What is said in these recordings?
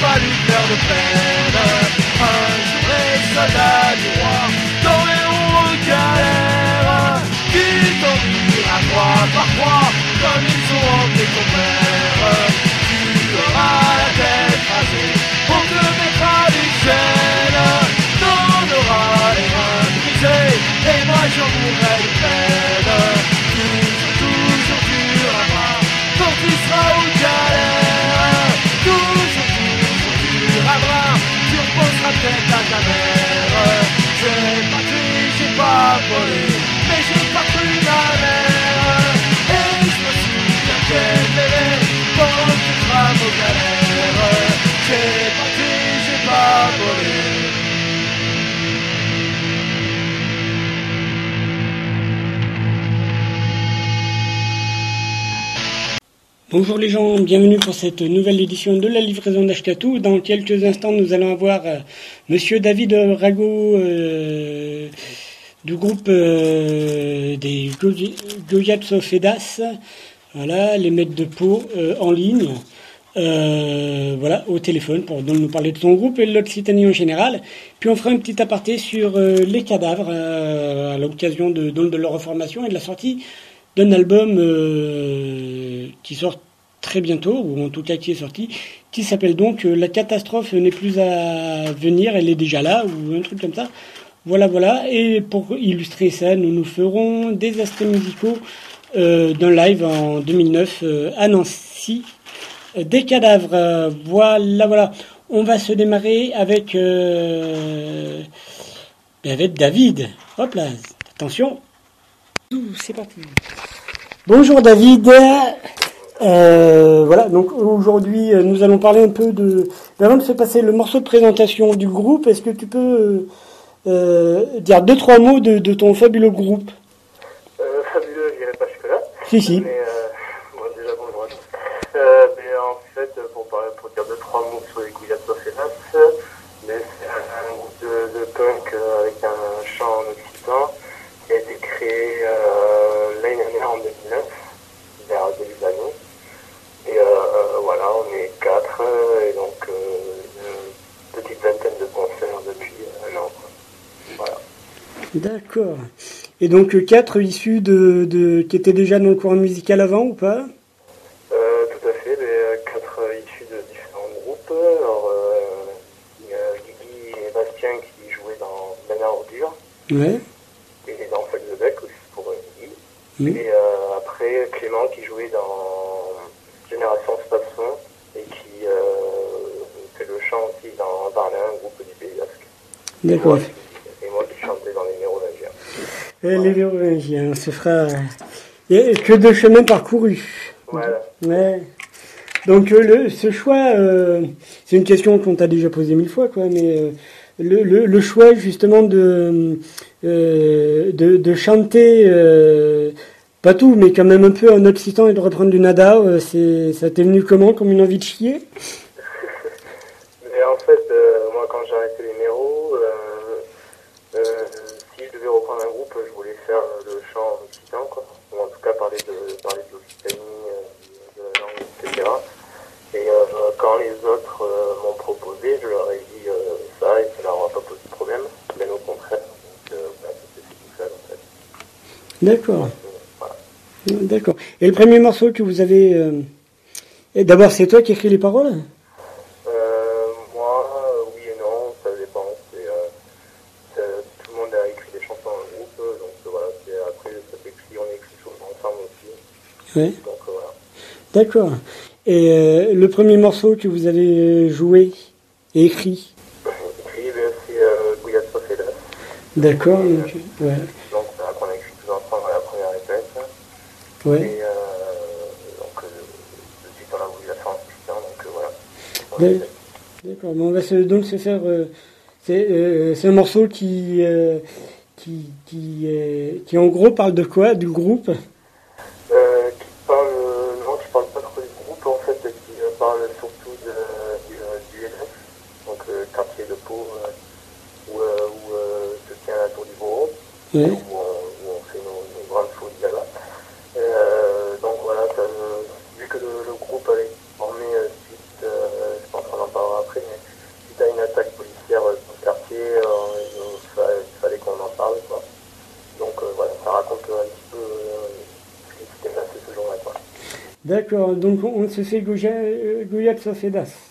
pas lui faire de peine. Un jour les soldats du roi T'enverront en galère Qui t'enverra croix par croix Comme ils ont hanté ton père Tu auras la tête rasée On te mettra des chaînes T'en auras les reins brisés Et moi j'en mourrai coming. Bonjour les gens, bienvenue pour cette nouvelle édition de la livraison d'Ashkatou. Dans quelques instants, nous allons avoir euh, Monsieur David Rago euh, du groupe euh, des Goyatso Fedas, voilà, les maîtres de peau euh, en ligne, voilà, au téléphone pour nous parler de son groupe et de l'Occitanie en général. Puis on fera un petit aparté sur les cadavres à l'occasion de, de leur reformation et de la sortie d'un album qui sort très bientôt, ou en tout cas qui est sorti, qui s'appelle donc euh, La catastrophe n'est plus à venir, elle est déjà là, ou un truc comme ça. Voilà, voilà. Et pour illustrer ça, nous nous ferons des aspects musicaux euh, d'un live en 2009 euh, à Nancy. Euh, Des cadavres, voilà, voilà. On va se démarrer avec, euh, avec David. Hop là, attention. C'est parti. Bonjour David. Euh, voilà, donc aujourd'hui euh, nous allons parler un peu de. mais Avant de se passer le morceau de présentation du groupe, est-ce que tu peux euh, dire deux trois mots de, de ton fabuleux groupe? Euh, fabuleux, je dirais pas jusque-là. Si si. Mais euh, bon, déjà bonjour à tous. Euh, mais en fait, pour, parler, pour dire deux, trois mots sur les Gouillat Sofelas, mais c'est un, groupe de, de punk euh, avec un chant en occitan qui a été créé euh, l'année dernière en 2009, vers le début de l'année. Et euh, euh, voilà, on est quatre, euh, et donc euh, une petite vingtaine de concerts depuis un an. quoi. Voilà. D'accord. Et donc euh, quatre issus de, de qui étaient déjà dans le courant musical avant ou pas? Euh, tout à fait, euh, quatre issus de différents groupes. Alors, il y a Guigui et Bastien qui jouaient dans Mena Ordure Ouais. et dans Feuille de Bec aussi pour Guigui. Mhm. Et euh, après, Clément qui jouait dans Génération Spasson et qui euh, fait le chant aussi dans Barlin, un groupe du Pays Basque. D'accord qui- Et moi qui chantais dans les Mérovingiens. Et les Vérovingiens, on se fera. Et que de chemin parcouru. Voilà. Ouais. Donc euh, le, ce choix, euh, c'est une question qu'on t'a déjà posée mille fois, quoi. Mais euh, le, le, le choix justement de de, de chanter, pas tout, mais quand même un peu en occitan et de reprendre du nada, c'est ça t'est venu comment, comme une envie de chier Mais en fait, euh, moi, quand j'ai arrêté les méros, euh, euh, si je devais reprendre un groupe, je voulais faire euh, le chant en occitan, quoi. Ou en tout cas parler de, parler de l'Occitanie, euh, de la langue, etc. Et euh, quand les autres euh, je leur ai dit euh, ça et ça leur a pas posé de problème, mais au contraire. Donc, euh, tout seul, en fait. D'accord, voilà. d'accord. Et le premier morceau que vous avez, d'abord c'est toi qui écris les paroles? Moi, oui et non, ça dépend. Tout le monde a écrit des chansons en groupe, donc voilà. Après, ça s'écrit, on écrit souvent ensemble aussi. Ouais. Donc voilà. D'accord. Et euh, le premier morceau que vous avez joué? Et écrit Écrit, c'est euh. D'accord. Donc, ouais. Donc voilà, qu'on a écrit tous ensemble à la première répète. Ouais. Et euh, donc, euh, la en donc euh, voilà. Ouais. D'accord. Bon, on va se, donc se faire. euh, c'est euh, c'est un morceau qui euh, qui qui, euh, qui en gros parle de quoi? Du groupe? Unku unsisiguje gujetsasidas.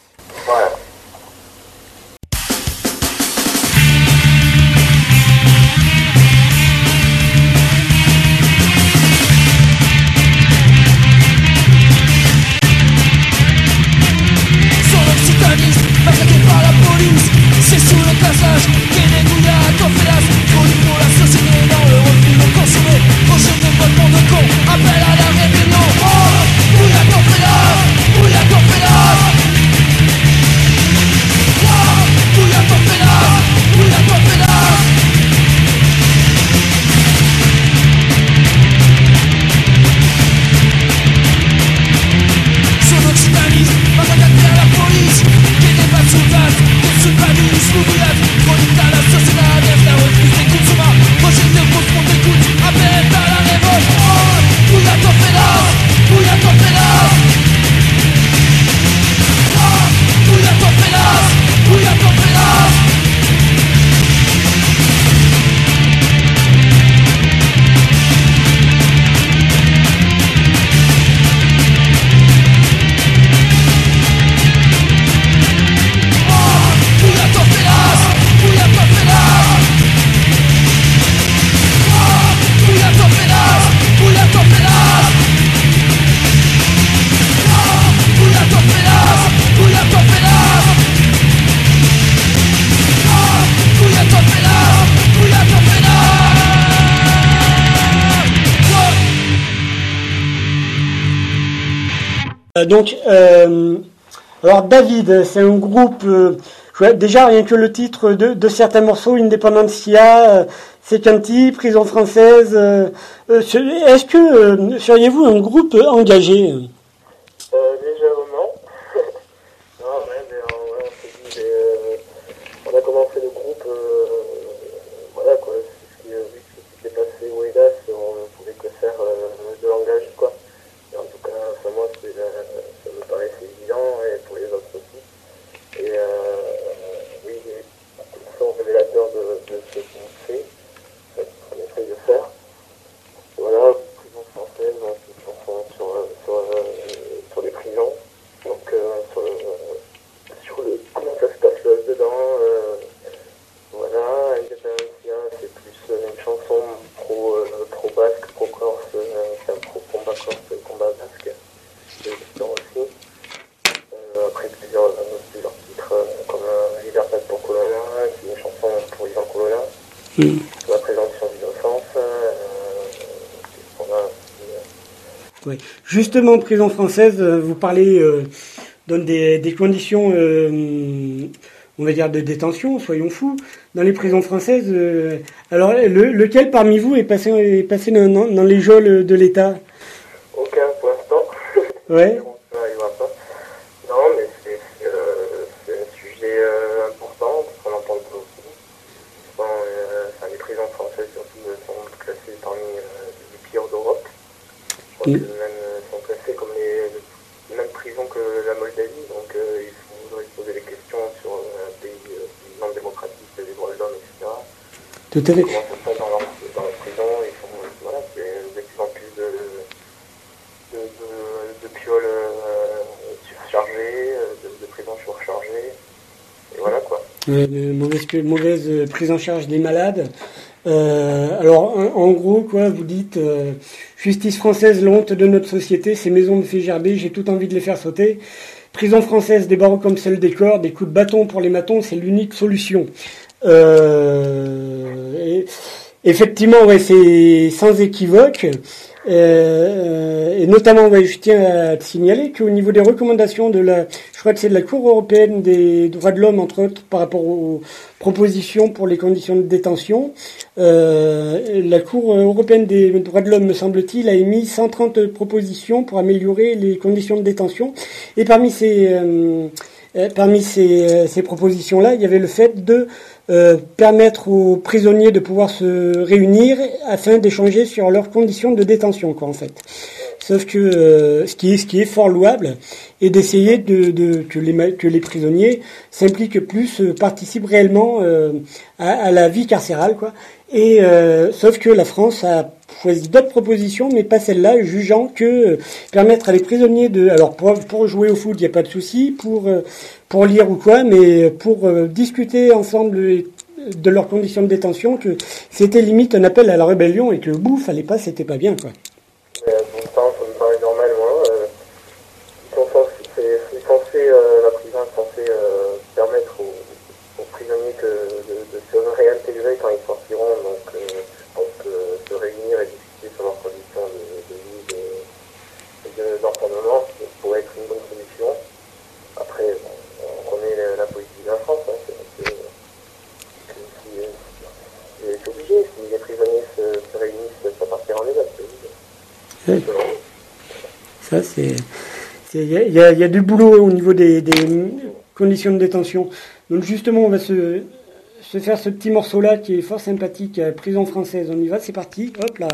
Euh, donc, euh, alors David, c'est un groupe. Euh, déjà, rien que le titre de, certains morceaux, Independencia, Secanti, Prison française. Est-ce que seriez-vous un groupe engagé Mm. La présomption d'innocence. Justement, prison française, euh, vous parlez euh, des, conditions, euh, on de détention, soyons fous, dans les prisons françaises. alors, lequel parmi vous est passé, est passé dans, dans les geôles de l'État? Aucun pour l'instant. Tout à fait. Mauvaise, mauvaise, euh, prise en charge des malades. Euh, alors, en, gros, quoi, vous dites euh, justice française, l'honte de notre société, ces maisons me fait gerber, j'ai tout envie de les faire sauter. Prison française, des barreaux comme celle des corps, des coups de bâton pour les matons, c'est l'unique solution. Effectivement, ouais, c'est sans équivoque. Euh, euh, et notamment, ouais, je tiens à te signaler qu'au niveau des recommandations de la, je crois que c'est de la Cour européenne des droits de l'homme, entre autres, par rapport aux propositions pour les conditions de détention, euh, la Cour européenne des droits de l'homme, me semble-t-il, a émis 130 propositions pour améliorer les conditions de détention. Et parmi ces euh, parmi ces, ces propositions-là, il y avait le fait de permettre aux prisonniers de pouvoir se réunir afin d'échanger sur leurs conditions de détention, quoi, en fait. Sauf que euh, ce, qui est, fort louable est d'essayer de, de, que, les, que les prisonniers s'impliquent plus, euh, participent réellement euh, à, la vie carcérale, quoi. Et sauf que la France a choisi d'autres propositions, mais pas celle-là, jugeant que permettre à les prisonniers de, alors pour, jouer au foot, il n'y a pas de souci, pour pour lire ou quoi, mais pour discuter ensemble de leurs conditions de détention, que c'était limite un appel à la rébellion et que bouf, fallait pas, c'était pas bien, quoi. Mais bon temps, ça me paraît normal, moi. Euh, ils sont censés, c'est, c'est censé, euh, la prison est censée euh, permettre aux, aux prisonniers que, de, de, se réintégrer quand ils sortiront, donc, euh, donc euh, se réunir et discuter sur leurs conditions de, de vie et de, d'enfermement pourrait être une bonne solution. Après, bon, on connaît la, la politique de la France, hein, c'est, c'est, c'est, c'est obligé. Si les prisonniers se, se réunissent, ça partira en état, c'est obligé. Ça, c'est. Il y, a du boulot au niveau des, conditions de détention. Donc, justement, on va se, se faire ce petit morceau-là qui est fort sympathique, prison française. On y va, c'est parti. Hop là.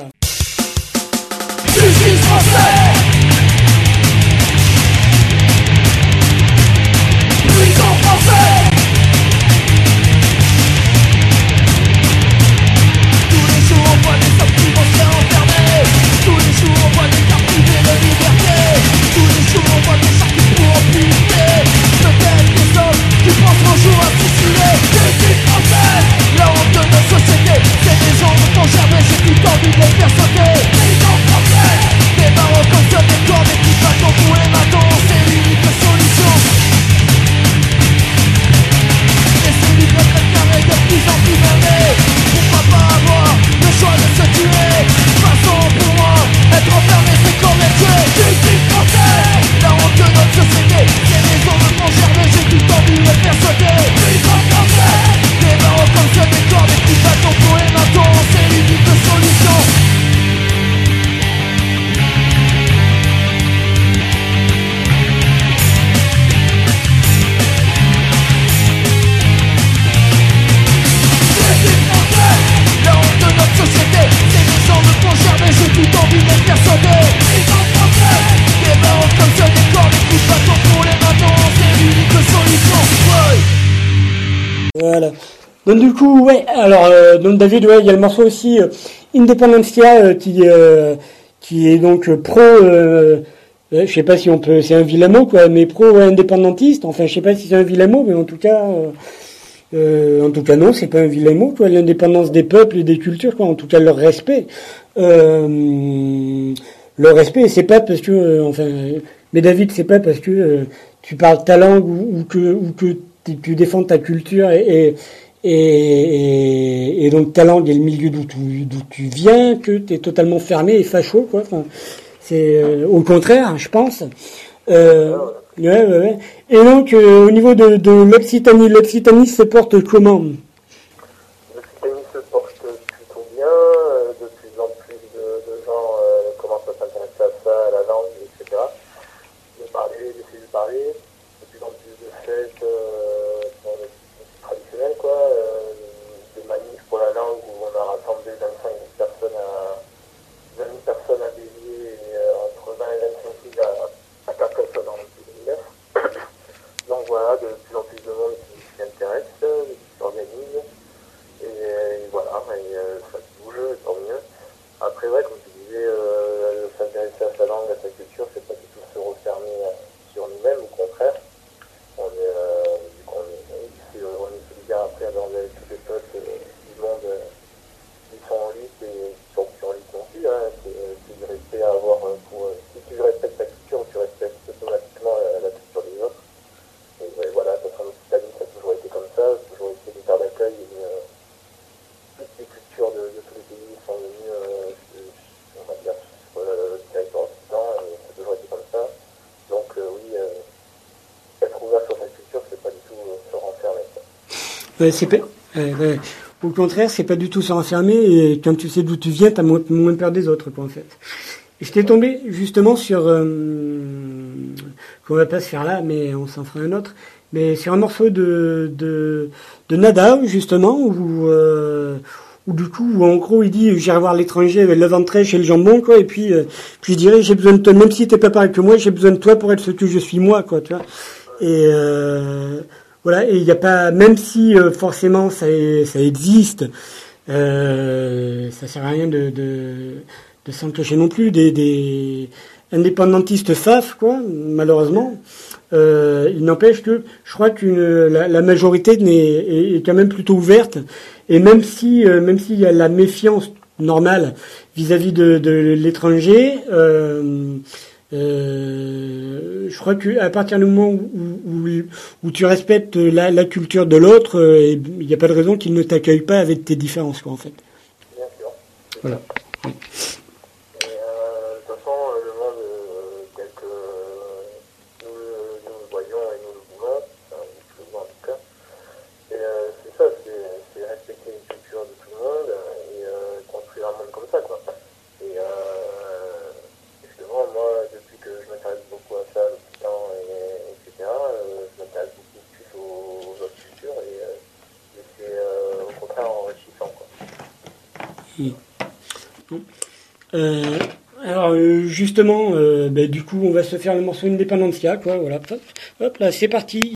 Donc David, ouais, il y a le morceau aussi euh, Independencia euh, qui euh, qui est donc euh, pro. Euh, je sais pas si on peut, c'est un vilain mot quoi, mais pro indépendantiste. Enfin, je sais pas si c'est un vilain mot, mais en tout cas, en tout cas non, c'est pas un vilain mot quoi. L'indépendance des peuples et des cultures quoi. En tout cas, leur respect. leur respect, c'est pas parce que, enfin, mais David, c'est pas parce que tu parles ta langue ou, que ou que tu défends ta culture et et, et, donc ta langue et le milieu d'où tu, tu viens, que tu es totalement fermé et facho, quoi. C'est euh, au contraire, je pense. Euh, ouais, ouais, ouais. Et donc, euh, au niveau de, de l'Occitanie, l'Occitanie se porte comment L'Occitanie se porte plutôt bien, euh, de plus en plus de, de gens euh, commencent à s'intéresser à ça, à la langue, etc. De parler, d'essayer de parler, de plus en plus de fêtes euh, bon, traditionnelles, quoi, euh, de manifs pour la langue où on a rassemblé 25 000 personnes à, 20 000 personnes à Béziers et euh, entre 20 et 25 000 à, à Carcassonne en 2009. Donc voilà, de plus en plus de monde qui s'y intéresse, euh, qui s'organise. Et, et voilà, et, euh, ça bouge, tant mieux. Après, ouais, comme tu disais, euh, s'intéresser à sa langue, à sa culture, c'est pas du tout se refermer euh, sur nous-mêmes, au contraire. On est, euh, vu qu'on est, ici, euh, on est solidaire après alors, avec tous les peuples euh, du monde euh, qui sont en lutte et qui sont plus en lutte non plus. Hein, c'est c'est du respect à avoir euh, pour. euh, si tu respectes ta culture, tu respectes automatiquement la, la culture des autres. Et ouais, voilà, ça sera Occitanie, ça a toujours été comme ça, ça a toujours été des terres d'accueil. et, euh, toutes les cultures de, de tous les pays sont venues, euh, sur- on va dire, sur le territoire occitan, et ça a toujours été comme ça. Donc euh, oui, euh, être ouvert sur sa culture, c'est pas du tout euh, se renfermer. quoi. Ouais, c'est pas- ouais, ouais. Au contraire, c'est pas du tout se renfermer et quand tu sais d'où tu viens, t'as moins, moins peur des autres, quoi, en fait. J'étais tombé justement sur, euh, qu'on va pas se faire là, mais on s'en fera un autre. mais c'est un morceau de, de, de Nada, justement, où, euh, où du coup, en gros, il dit, j'irai voir l'étranger avec le ventre chez le jambon, quoi, et puis, euh, puis je dirais, j'ai besoin de toi, même si t'es pas pareil que moi, j'ai besoin de toi pour être ce que je suis moi, quoi, tu vois. Et euh, voilà, et il n'y a pas, même si euh, forcément ça, ça existe, euh, ça sert à rien de, de, de s'en cacher non plus, des, des indépendantistes faf, quoi, malheureusement. Euh, il n'empêche que je crois que la, la, majorité est, est, quand même plutôt ouverte, et même si, euh, même s'il y a la méfiance normale vis-à-vis de, de l'étranger, euh, je crois qu'à partir du moment où, où, où tu respectes la, la culture de l'autre, euh, il n'y a pas de raison qu'il ne t'accueille pas avec tes différences, quoi, en fait. Bien sûr. Voilà. Et, euh, de toute façon, le monde euh, tel que nous, le- nous le voyons et nous le voulons, enfin, je le vois en tout cas, et, euh, c'est ça, c'est c'est respecter les cultures de tout le monde euh, et euh, construire un monde comme ça, quoi. Et euh, justement, moi, depuis que je m'intéresse beaucoup à ça, l'Occident, et, etc., euh, je m'intéresse beaucoup plus aux, aux autres cultures et, euh, et c'est euh, au contraire enrichissant, quoi. Euh, alors euh, justement, euh, ben, du coup, on va se faire le morceau Independencia, quoi. Voilà, hop, hop là, c'est parti.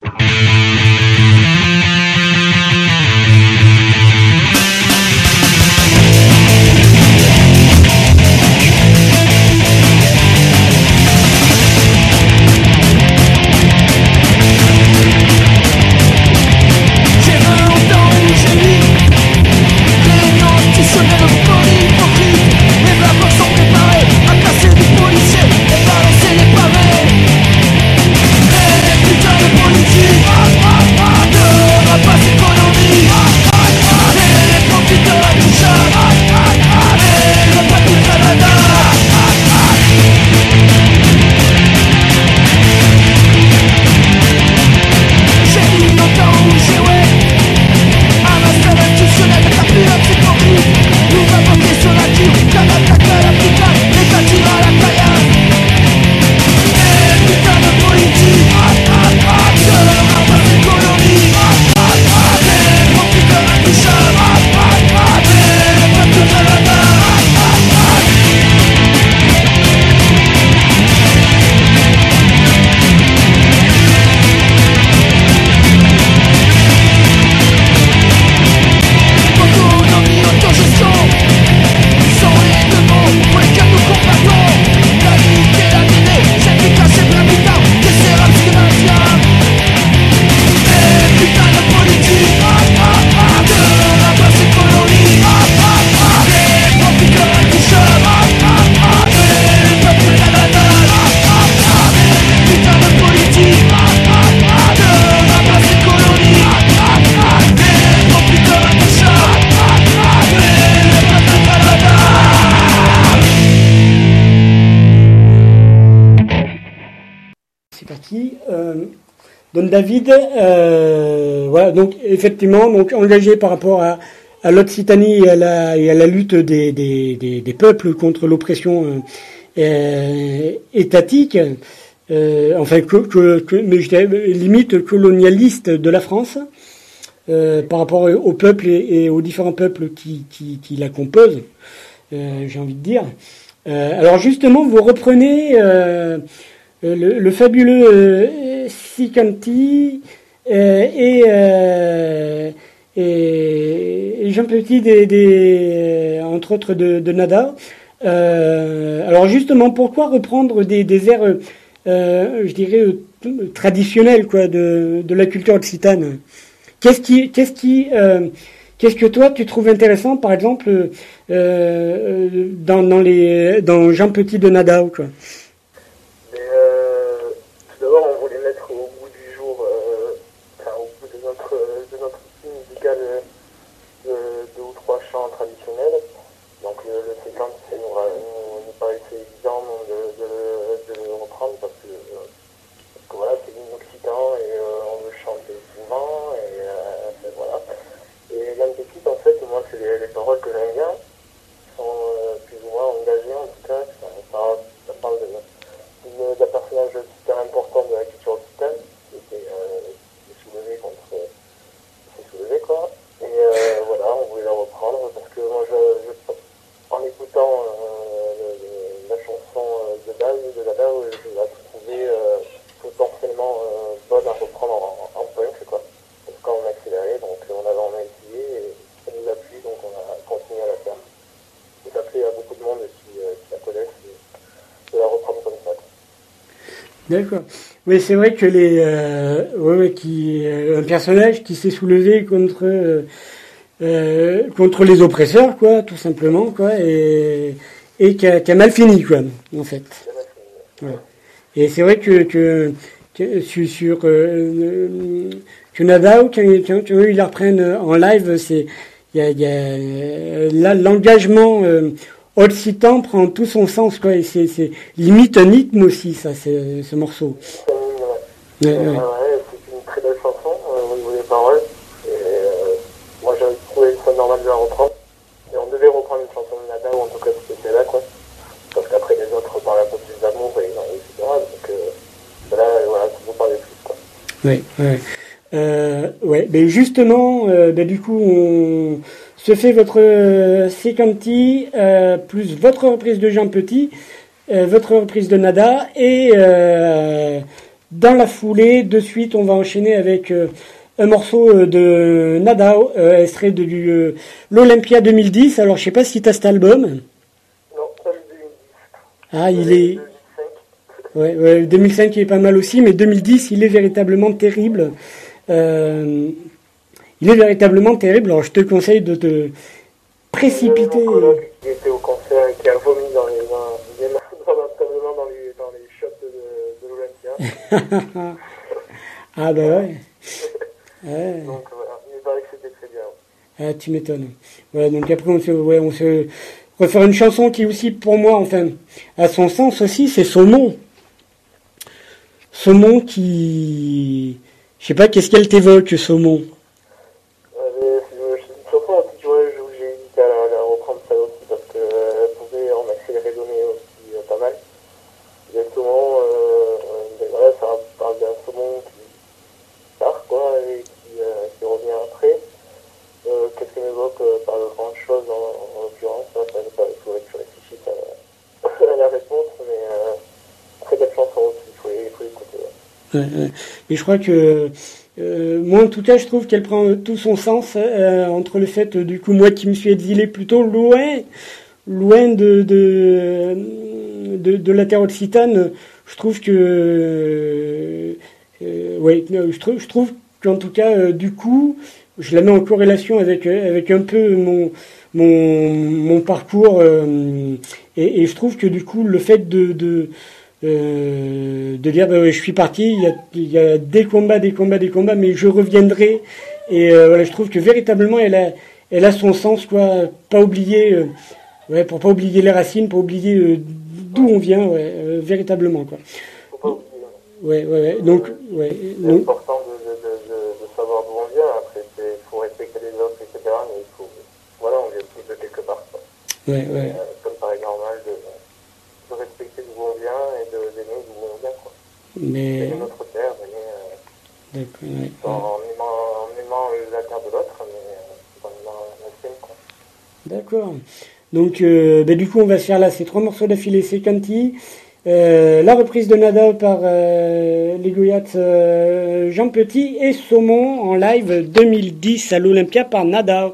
David, euh, voilà, donc effectivement, donc engagé par rapport à, l'Occitanie et à la, lutte des, peuples contre l'oppression euh, euh, étatique, enfin, que, mais je limite colonialiste de la France, par rapport au peuple et, aux différents peuples qui, la composent, j'ai envie de dire. Alors justement, vous reprenez le fabuleux euh, Sicanti euh, et, euh, et, Jean Petit, des, des, entre autres de, de Nada. Euh, alors justement, pourquoi reprendre des, airs, euh, je dirais, euh, traditionnels quoi, de, de la culture occitane? Qu'est-ce qui, qu'est-ce qui, euh, qu'est-ce que toi tu trouves intéressant, par exemple, euh, euh, dans, dans les, dans Jean Petit de Nada quoi Mais euh, tout d'abord, on voulait mettre au bout du jour, euh, enfin au bout de notre, de notre style musical euh, de deux ou trois chants traditionnels. Donc le, le séquence, c'est nous, ra- nous, nous paraissait évident de, de, le- de le reprendre parce que, euh, parce que voilà, c'est l'hymne occitan et euh, on le chante souvent et euh, enfin, voilà. Et l'un petite, en fait, moi, c'est les, les paroles que j'aime bien, qui sont euh, plus ou moins engagées en tout cas, ça, ça, ça parle de notre D'accord. Oui, c'est vrai que les, euh, ouais, qui, euh, un personnage qui s'est soulevé contre euh, euh, contre les oppresseurs, quoi, tout simplement, quoi, et et qui a, qui a mal fini, quoi, en fait. Ouais. Et c'est vrai que, que, que sur, sur euh, que Nadao, quand, quand- quand ils la reprennent en live, c'est il y a, y a euh, là l'engagement euh, occitan prend tout son sens quoi et c'est c'est limite un rythme aussi ça c'est ce morceau. c'est une- ouais. Ouais, ouais. ouais, c'est une très belle chanson euh, au niveau des paroles. Et, euh, moi, j'avais trouvé ça normal de la reprendre. Et on devait reprendre une chanson de Nada, ou en tout cas c'était là, quoi. Parce qu'après les autres parlent un peu plus d'amour, et, etc. Donc euh, là, voilà, ça vous parlez plus, quoi. Ouais, ouais. Euh, ouais, ben justement, euh, ben du coup, on se fait votre euh, Secanti, euh, plus votre reprise de Jean Petit, euh, votre reprise de Nada, et dans la foulée, de suite, on va enchaîner avec un morceau de Nada, extrait de du, l'Olympia 2010. Alors, je sais pas si tu as cet album. Non, pas le 2010. Ah, il est... 2005. Ouais, ouais, 2005 il est pas mal aussi, mais 2010 il est véritablement terrible. Il est véritablement terrible. Alors je te conseille de te précipiter. Qui était au concert et qui a vomi dans les mains, dans dans les, dans les shots de, de l'Olympia. ah bah ouais. Ouais. Donc voilà, il paraît que c'était très bien. Ah, tu m'étonnes. Ouais, donc après on se, ouais, on se refaire une chanson qui aussi pour moi, enfin, à son sens aussi, c'est Saumon. Saumon qui, je sais pas, qu'est-ce qu'elle t'évoque, Saumon? Euh, mais je- je- Une chanson aussi, tu vois, je- j'ai hésité à la, la reprendre ça aussi parce qu'elle pouvait en accélérer donné aussi euh, pas mal. Exactement, euh, euh, ben voilà, ça parle d'un saumon qui part, quoi, et qui, euh, qui revient après. Euh, Qu'est-ce qu'elle évoque euh, par de grandes choses en, en l'occurrence, hein, ça, ça, il faudrait que je réfléchisse à, à la réponse, mais euh, très belle chanson aussi, il faut, il faut l'écouter. ouais. Ouais, ouais. Et je crois que euh, moi en tout cas je trouve qu'elle prend euh, tout son sens euh, entre le fait euh, du coup moi qui me suis exilé plutôt loin loin de de, de, la terre occitane je trouve que euh, euh, ouais je trouve qu'en tout cas euh, du coup je la mets en corrélation avec euh, avec un peu mon mon, mon parcours euh, et, je trouve que du coup le fait de euh, de dire bah ouais, je suis parti, il y, a, il y a des combats, des combats, des combats, mais je reviendrai. Et euh, voilà, je trouve que véritablement elle a, elle a son sens, quoi. Pas oublier, euh, ouais, pour pas oublier les racines, pas oublier euh, d'où on vient, ouais, euh, véritablement, quoi. Hein. Ouais, ouais, ouais. Donc, ouais, C'est donc, important de, de, de, de, de savoir d'où on vient. Après, il faut respecter les autres, etc. Mais il faut, voilà, on vient tous de quelque part. quoi. ouais, ouais, Euh, ça me paraît normal de, de respecter d'où on vient et de d'aimer d'où on vient. Quoi. mais, Aimer notre terre, aimer, euh, d'accord, ouais, en, aimant, en aimant la terre de l'autre, mais euh, en aimant la sienne. Quoi. D'accord. Donc, euh, ben, du coup, on va se faire là ces trois morceaux d'affilée. C'est Canty, euh, la reprise de Nada par euh, les Goyats Jean Petit et Saumon en live 2010 à l'Olympia par Nada.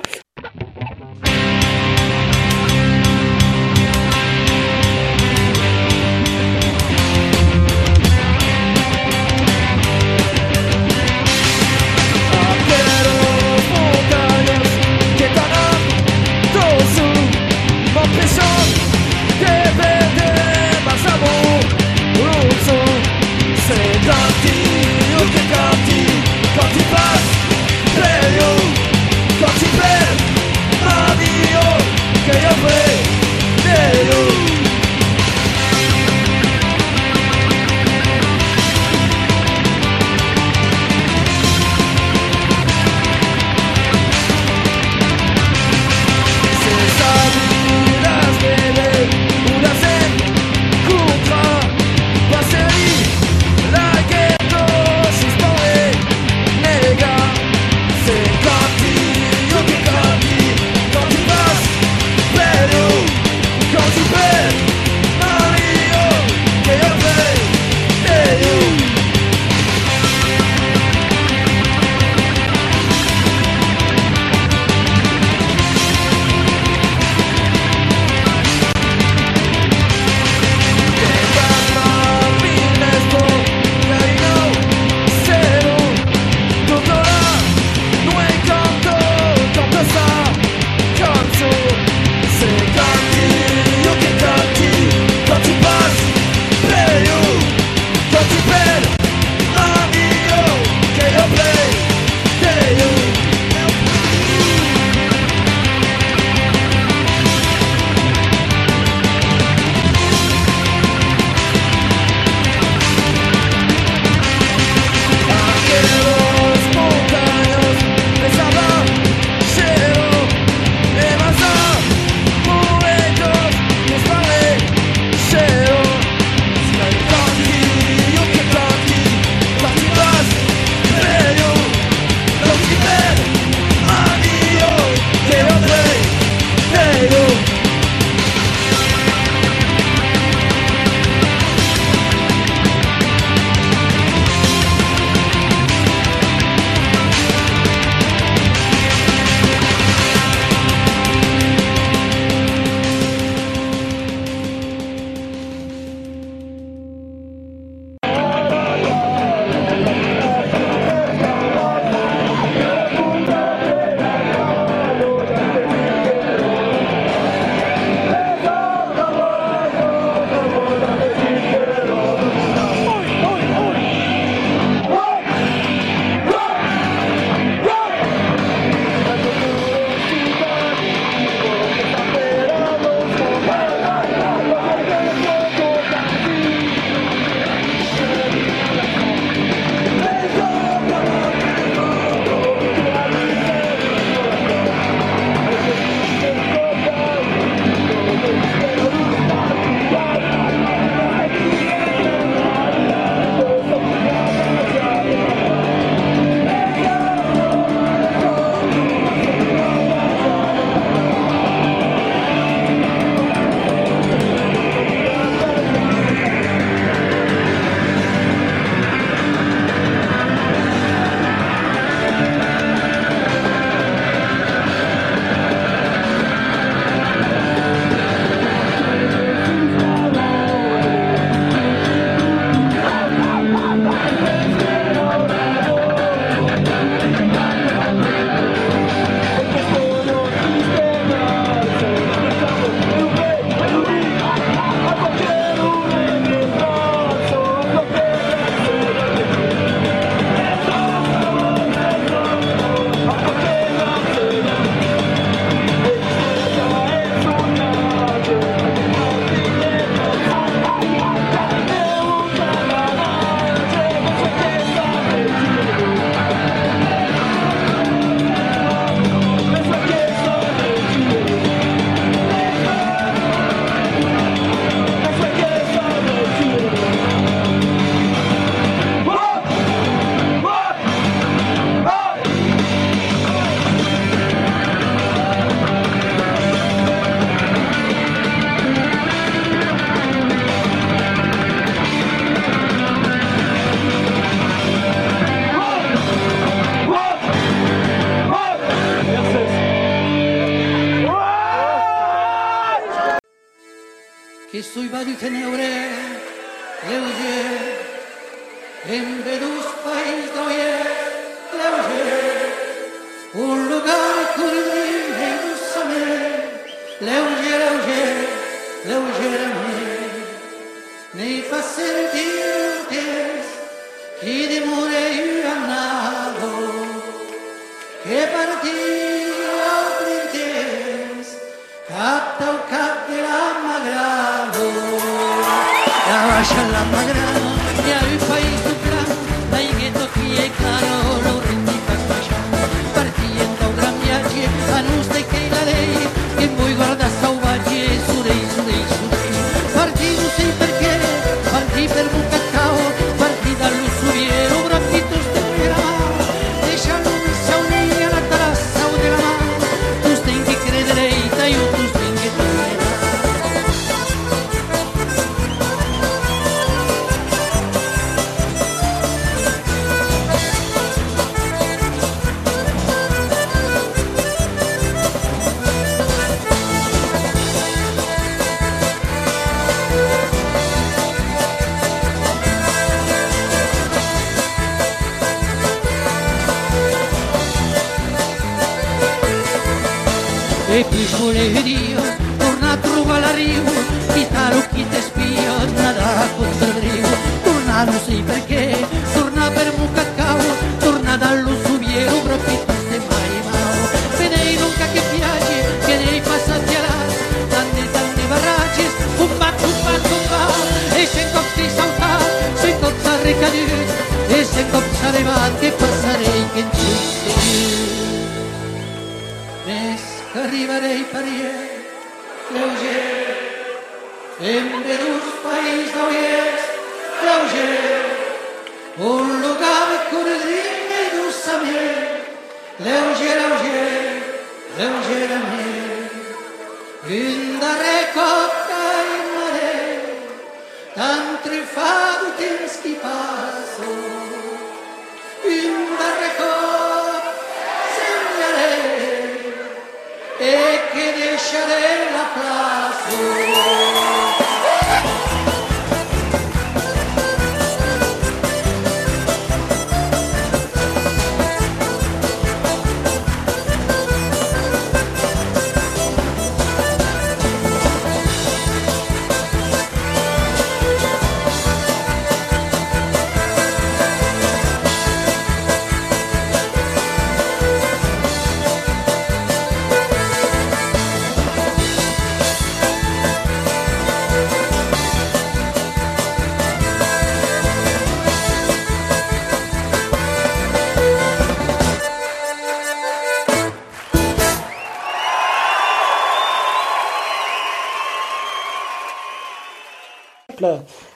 tenho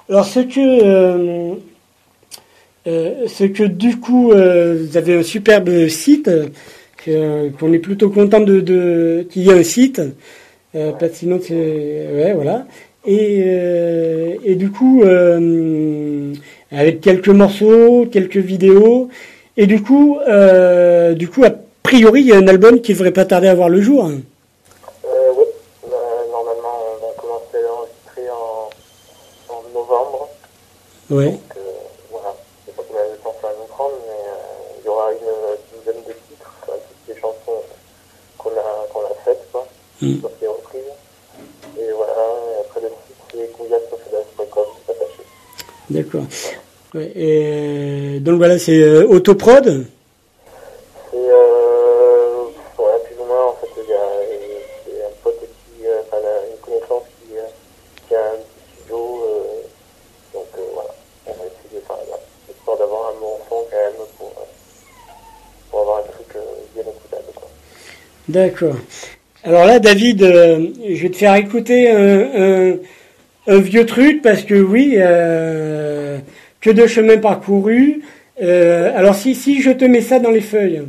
Alors ce que, euh, euh, ce que du coup, euh, vous avez un superbe site, qu'on est plutôt content de, de qu'il y ait un site, parce sinon c'est... Ouais, voilà. Et, euh, et, du coup, euh, avec quelques morceaux, quelques vidéos, et du coup, euh, du coup, a priori, il y a un album qui ne devrait pas tarder à voir le jour. Oui. Donc, euh, voilà, je sais pas combien de temps ça va nous prendre, mais euh, il y aura une euh, dizaine de titres, enfin, toutes les chansons qu'on a, qu'on a faites, quoi, mm. les reprises. Et voilà, et après le site, c'est gouillasofadas.com, attaché. D'accord. Ouais, et donc voilà, c'est autoprod D'accord. Alors là, David, euh, je vais te faire écouter euh, euh, un, vieux truc parce que oui, que de chemin parcouru. Alors si, si, je te mets ça dans les feuilles.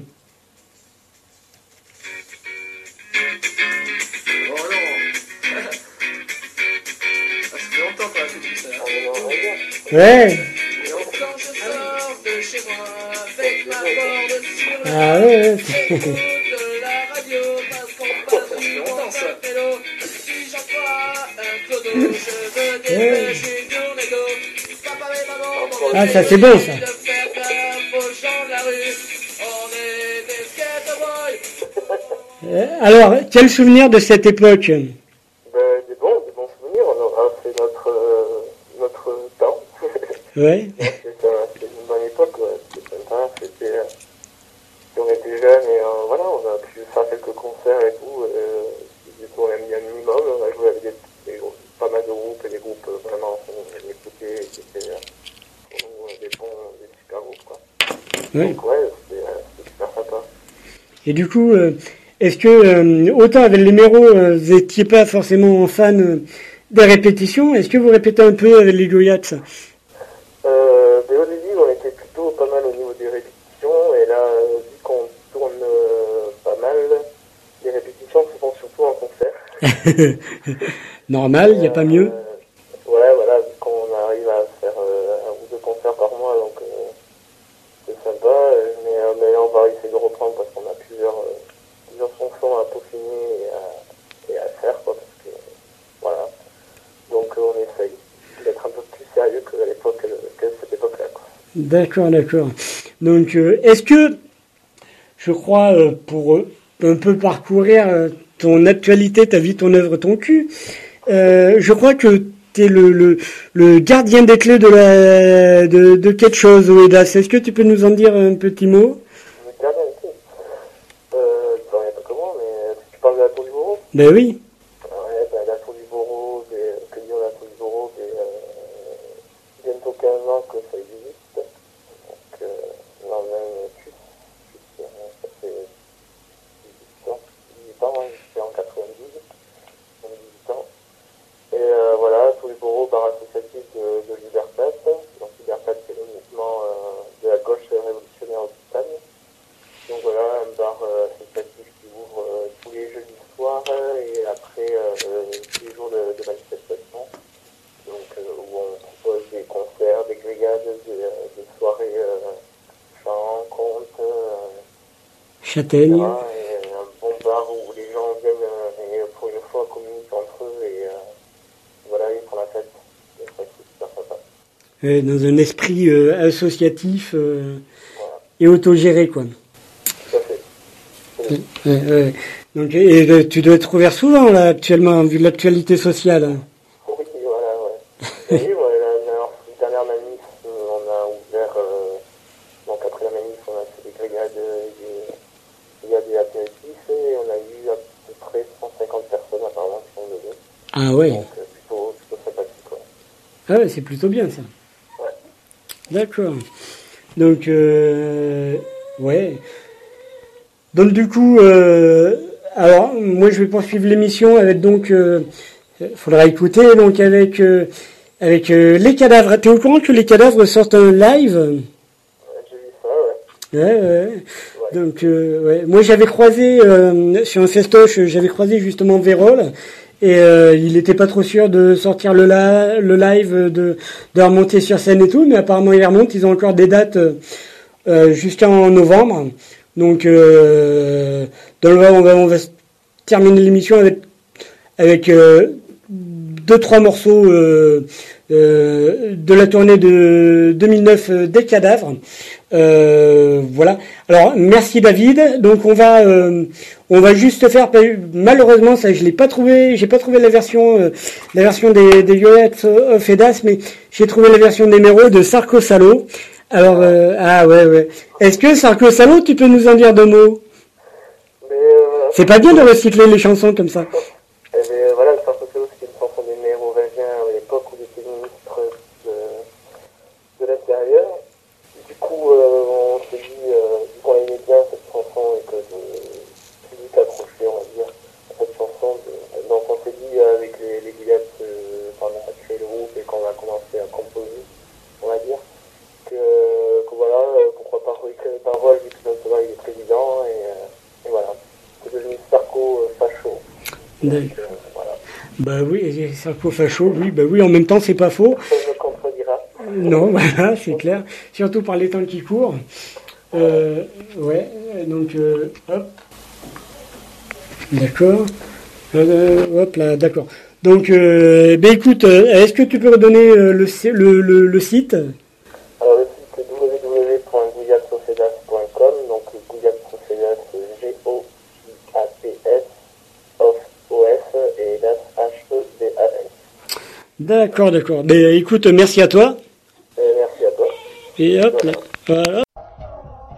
Ouais. Ah ouais. Ah, ça c'est bon ça. Euh, Alors, quel souvenir de cette époque Ben, des bons, des bons souvenirs. On aura fait notre, euh, notre temps. Ouais. C'était un- c'était une bonne époque, ouais. C'était sympa. C'était, euh, on était jeunes et euh, voilà, on a pu faire quelques concerts et tout. Euh, du coup, on a mis un minimum. On a joué avec des, des groupes- pas mal de groupes et des groupes euh, vraiment qu'on écoutait et qui étaient euh, pour nous, euh, des bons, des super groupes, quoi. Ouais. Donc, ouais, c'était euh, c'était super sympa. Et du coup, euh, est-ce que euh, autant avec les méros, euh, vous n'étiez pas forcément fan des répétitions Est-ce que vous répétez un peu avec les Goyats Euh, au début, on était plutôt pas mal au niveau des répétitions, et là, vu qu'on tourne pas mal, les répétitions se font surtout en concert. Normal, il n'y a pas mieux. Euh, ouais, voilà, vu qu'on arrive à faire euh, un ou deux concerts par mois, donc euh, c'est sympa, euh, mais, euh, mais là, on va essayer de reprendre parce qu'on a plusieurs, euh, plusieurs chansons à peaufiner et à, et à faire, quoi, parce que, voilà. Donc, euh, on essaye d'être un peu plus sérieux qu'à l'époque, qu'à cette époque-là, quoi. D'accord, d'accord. Donc, euh, est-ce que, je crois, euh, pour euh, un peu parcourir ton actualité, ta vie, ton œuvre, ton cul, je crois que tu es le, le, le gardien des clés de, la, de, de quelque chose, Oedas. Est-ce que tu peux nous en dire un petit mot? Le gardien ici. Euh, je ne sais pas comment, mais tu parles de la tour du Bourreau Ben oui. Ouais, ben, la tour du Bourreau, ben, que dire la tour du Bourreau, ben, euh, bientôt 15 ans que ça existe. Donc, euh, non, même plus. plus, euh, ça fait 18 ans. 18 ans, hein, j'étais en 92. Donc 18 ans. Et euh, voilà, tour du Bourreau, bar associatif de, de Libertat. Donc Libertat, c'est le mouvement euh, de la gauche révolutionnaire occitane. Donc voilà, un bar euh, associatif qui ouvre euh, tous les jeudis soirs euh, et après euh, euh, tous les jours de, de manifestation. Donc euh, où on propose des concerts, des grillades, des, euh, des soirées euh, chants, contes, euh, etc. Châtaigne. Et un bon bar où les gens viennent euh, et pour une fois communiquent entre eux et euh, voilà, ils font la fête. Et ça, super sympa. Euh, dans un esprit associatif Voilà, et autogéré, quoi. tout à fait. Ouais, ouais. Donc, et tu dois être ouvert souvent, là, actuellement, vu l'actualité sociale. hein. Oui, voilà, ouais. Et oui, on a ouvert, euh, donc après la manif, on a fait des grillades, des, et on a eu à peu près 150 personnes apparemment qui sont venues. Ah ouais. Donc euh, plutôt, plutôt sympathique, quoi. Ah ouais, c'est plutôt bien, ça. Ouais. D'accord. Donc, euh, ouais. Donc, du coup, euh, alors, moi, je vais poursuivre l'émission avec, donc, euh, faudra écouter, donc, avec, euh, avec les cadavres. T'es au courant que les cadavres sortent un live? Ouais, J'ai vu ça, ouais. Ouais, ouais. Donc, euh, ouais. Moi, j'avais croisé euh, sur un festoche, j'avais croisé justement Vérol, et euh, il n'était pas trop sûr de sortir le, live, de, remonter sur scène et tout, mais apparemment ils remontent. Ils ont encore des dates jusqu'en novembre. Donc, dans le on va, on va terminer l'émission avec avec deux trois morceaux de la tournée de 2009 euh, des cadavres. Euh, voilà. Alors merci David. Donc on va euh, on va juste faire malheureusement ça je l'ai pas trouvé j'ai pas trouvé la version euh, la version des des Violettes of Edas mais j'ai trouvé la version des Méros de Sarko Salo. Alors euh, ah ouais ouais. Est-ce que Sarko Salo tu peux nous en dire deux mots? C'est pas bien de recycler les chansons comme ça. Eh bien, voilà, le Sarko Salo, c'était une chanson des mérovingiens à l'époque où j'étais ministre de, de l'Intérieur. Du coup, euh, on s'est dit, euh, vu qu'on aimait bien cette chanson et que le public accroché, on va dire, à cette chanson, de- donc on s'est dit euh, avec les, les Guillettes, euh, quand on a créé le groupe et qu'on a commencé à composer, on va dire, que, que voilà, euh, pourquoi pas réécrire les paroles vu que maintenant il est président et, euh, et voilà. C'est devenu Sarko euh, Facho. Donc, voilà. Bah oui, Sarko Facho, oui, bah oui, en même temps c'est pas faux. Ça me contredira. Non, voilà, c'est clair. Surtout par les temps qui courent. Euh, ouais, donc euh, hop. D'accord. Euh, hop là, d'accord. Donc, ben écoute, est-ce que tu peux redonner le, le, le site Alors le site est www.gouillatsofedas.com, donc Gouillatsofedas, G-O-I-A-T-S, of O-S, et Das, H-E-D-A-S. D'accord, d'accord. Ben écoute, merci à toi. Et merci à toi. Et hop, là, voilà.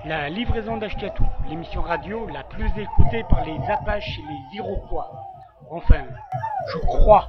La livraison d'Ashkatou, l'émission radio la plus écoutée par les Apaches et les Iroquois. Enfin, je crois.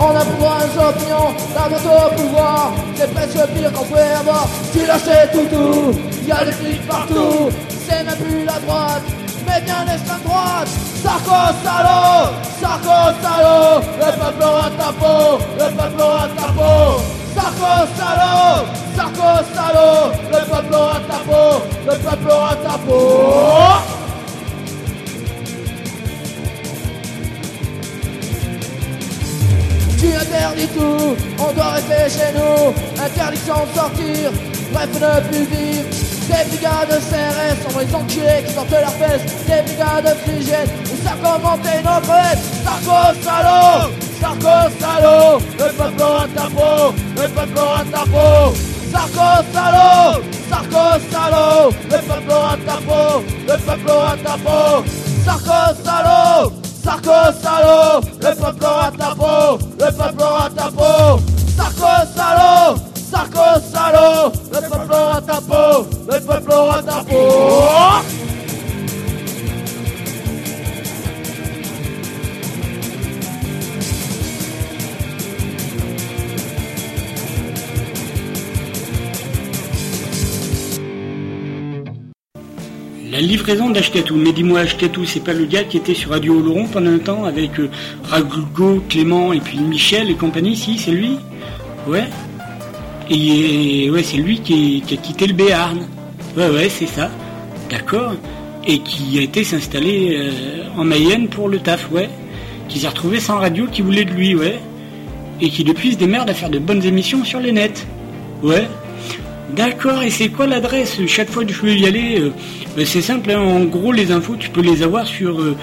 On a pouvoir les opinions, la moto au pouvoir, c'est presque pire qu'on pouvait avoir. Tu lâchais tout tout, y a des flics partout, c'est même plus la droite, mais bien l'extrême droite. Sarko salaud, Sarko salaud, le peuple aura ta peau, le peuple aura ta peau. Sarko salaud, Sarko salaud, le peuple aura ta peau, le peuple aura ta peau. Tout, on doit rester chez nous. Interdiction de sortir, bref ne plus vivre. Des brigades de CRS, on les enculés qui sortent leurs fesses. Des brigades de où ça commentait notre haine. Sarko salaud, Sarko salaud, le peuple aura ta peau, le peuple aura ta peau. Sarko salaud, Sarko salaud, le peuple aura ta peau, le peuple aura ta peau. Sarko salaud, Sarko salaud, le peuple aura ta peau, le peuple aura ta peau. Sarko salaud, Sarko salaud, le peuple aura ta peau, le peuple aura ta peau. La livraison d'Ashkatou. Mais dis-moi, Ashkatou, c'est pas le gars qui était sur Radio Oloron pendant un temps avec euh, Clément et puis Michel et compagnie, si, c'est lui? Ouais. Et ouais, c'est lui qui, qui a quitté le Béarn. Ouais, ouais, c'est ça. D'accord. Et qui a été s'installer euh, en Mayenne pour le taf, ouais. Qui s'est retrouvé sans radio, qui voulait de lui, ouais. Et qui depuis se démerde à faire de bonnes émissions sur les nets. Ouais. D'accord, et c'est quoi l'adresse Chaque fois que je veux y aller, euh, ben, c'est simple, hein, en gros les infos tu peux les avoir sur euh,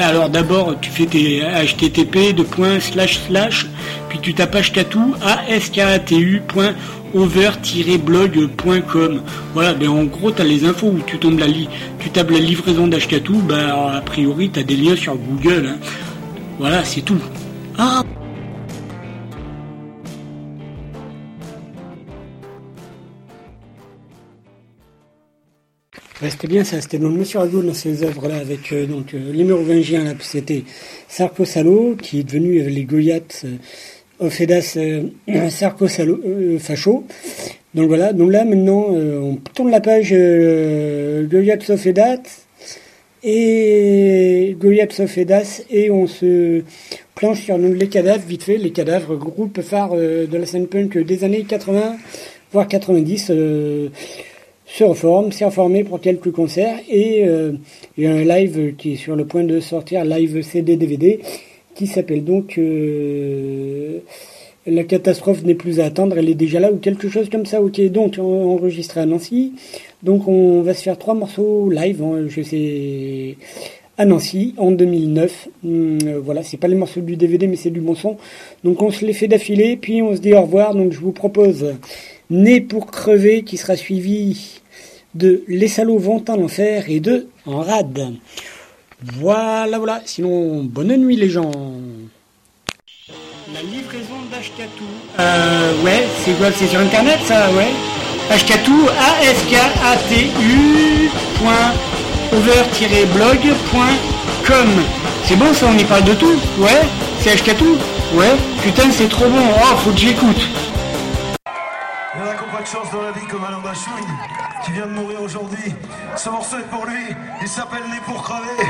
Alors d'abord tu fais tes http de point slash slash, puis tu tapes Ashkatou, a s k a t u point over-blog.com. Voilà, ben en gros tu as les infos où tu tombes la li tu tapes la livraison d'Ashkatou, ben a priori tu as des liens sur Google. hein. Voilà, c'est tout. Ah c'était bien ça, c'était donc Monsieur Rago dans ces œuvres-là avec euh, donc euh, les mérovingiens là, c'était Sarko Salo qui est devenu euh, les Goyates euh, euh, Sarko Salo Facho. Donc voilà, donc là maintenant euh, on tourne la page euh, Goyates Ofedas et Goyates Ofedas et on se planche sur donc, les cadavres vite fait, les cadavres groupe phare de la scène punk des années 80 voire 90 euh, se reforme, s'est reformé pour quelques concerts et, euh, et un live qui est sur le point de sortir, live CD DVD, qui s'appelle donc euh, La catastrophe n'est plus à attendre, elle est déjà là ou quelque chose comme ça. Ok, donc en- enregistré à Nancy. Donc on va se faire trois morceaux live, hein, je sais, à Nancy en 2009. Hum, euh, voilà, c'est pas les morceaux du DVD, mais c'est du bon son. Donc on se les fait d'affilée, puis on se dit au revoir. Donc je vous propose Né pour crever, qui sera suivi de Les salauds vont en enfer et de En rade. Voilà, voilà. Sinon, bonne nuit les gens. La livraison d'Ashkatou. Euh, ouais, c'est quoi C'est sur internet ça, ouais Ashkatou, A-S-K-A-T-U. point over-blog.com. C'est bon ça, on y parle de tout Ouais C'est Ashkatou Ouais Putain, c'est trop bon. Oh, faut que j'écoute. Il y en a pas de chance dans la vie comme Alain Bachouille qui vient de mourir aujourd'hui. Ce morceau est pour lui, il s'appelle Né pour crever.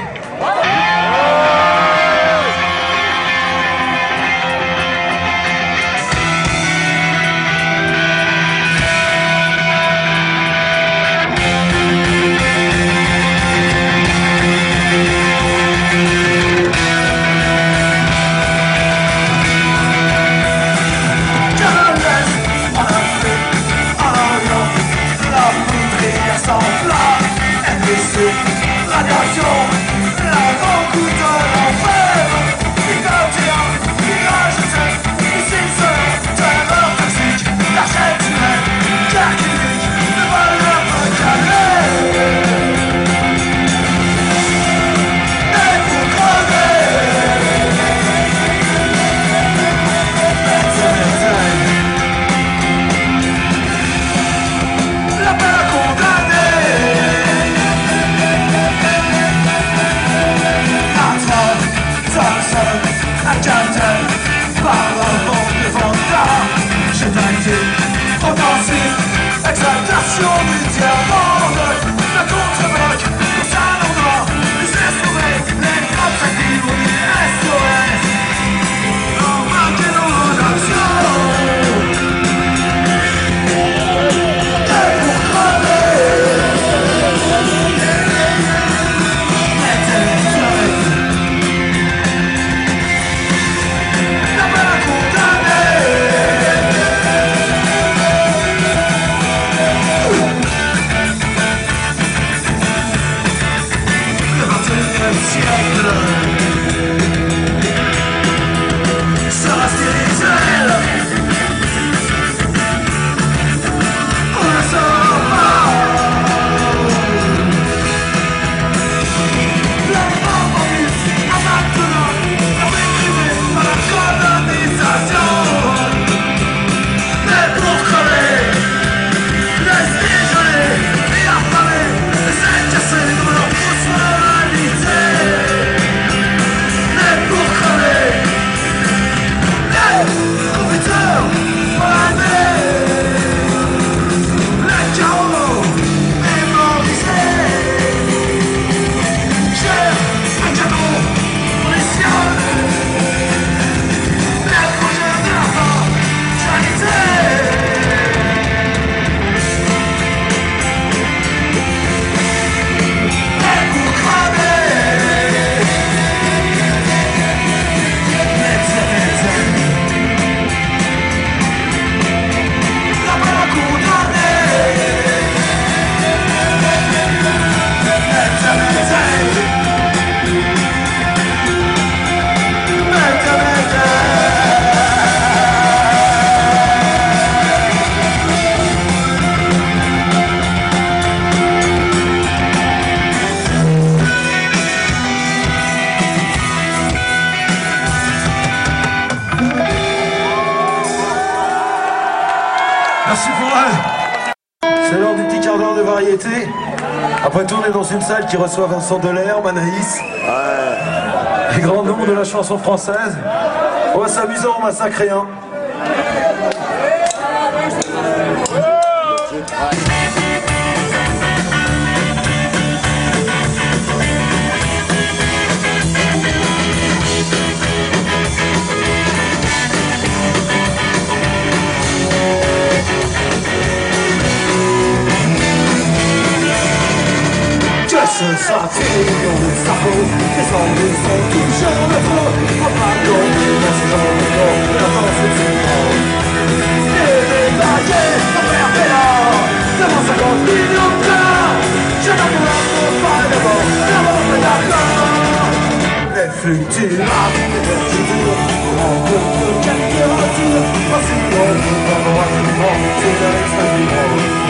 Merci pour elle. C'est l'heure du petit quart d'heure de variété. Après tout, on est dans une salle qui reçoit Vincent Delair, Manaïs, les grands noms de la chanson française. On va s'amuser en massacrer un. Que ce soit dans le cerveau, les ennuis sont toujours le la danse est une grande. Et les baguettes, mon père Bella, devant 50 millions de. Je n'en pourrai pas d'abord, d'abord pas d'accord. Les les quelques retours. Voici rapidement, c'est du monde.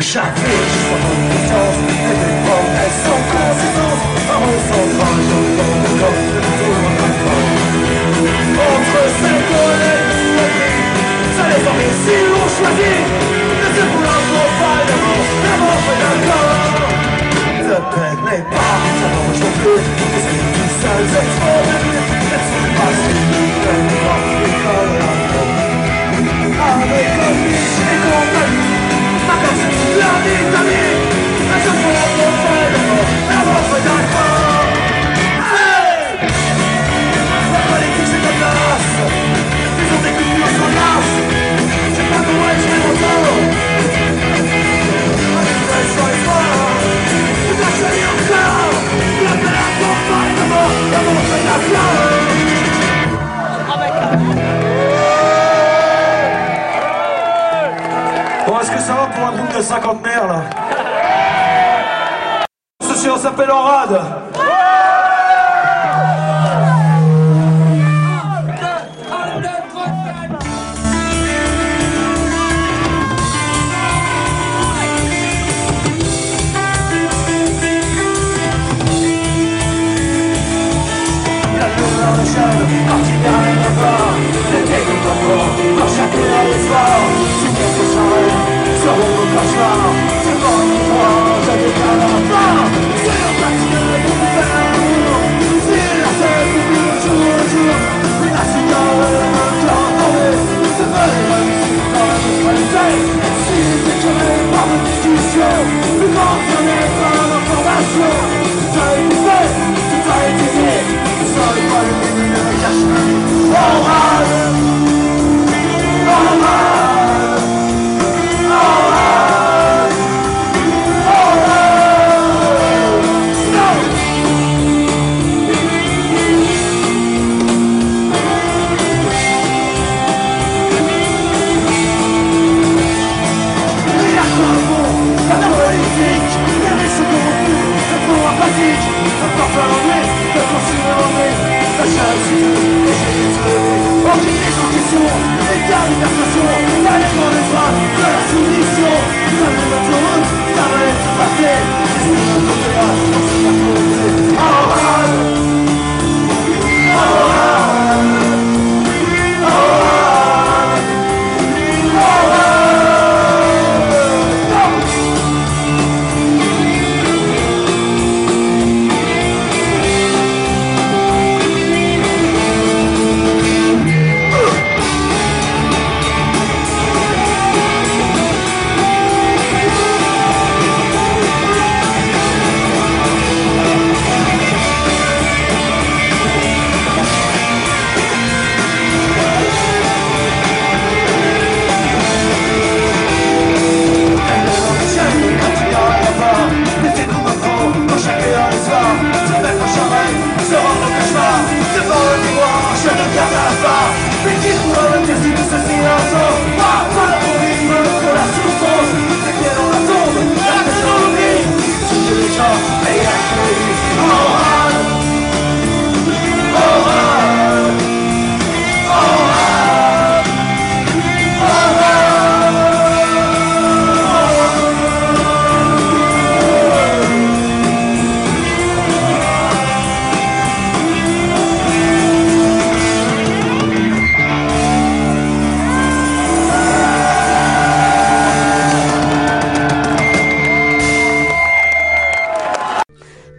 sans pas solo Je ne prends la peau pas de moi Ne refais d'accord La gauche groupe de 50 mères là Ceci on s'appelle en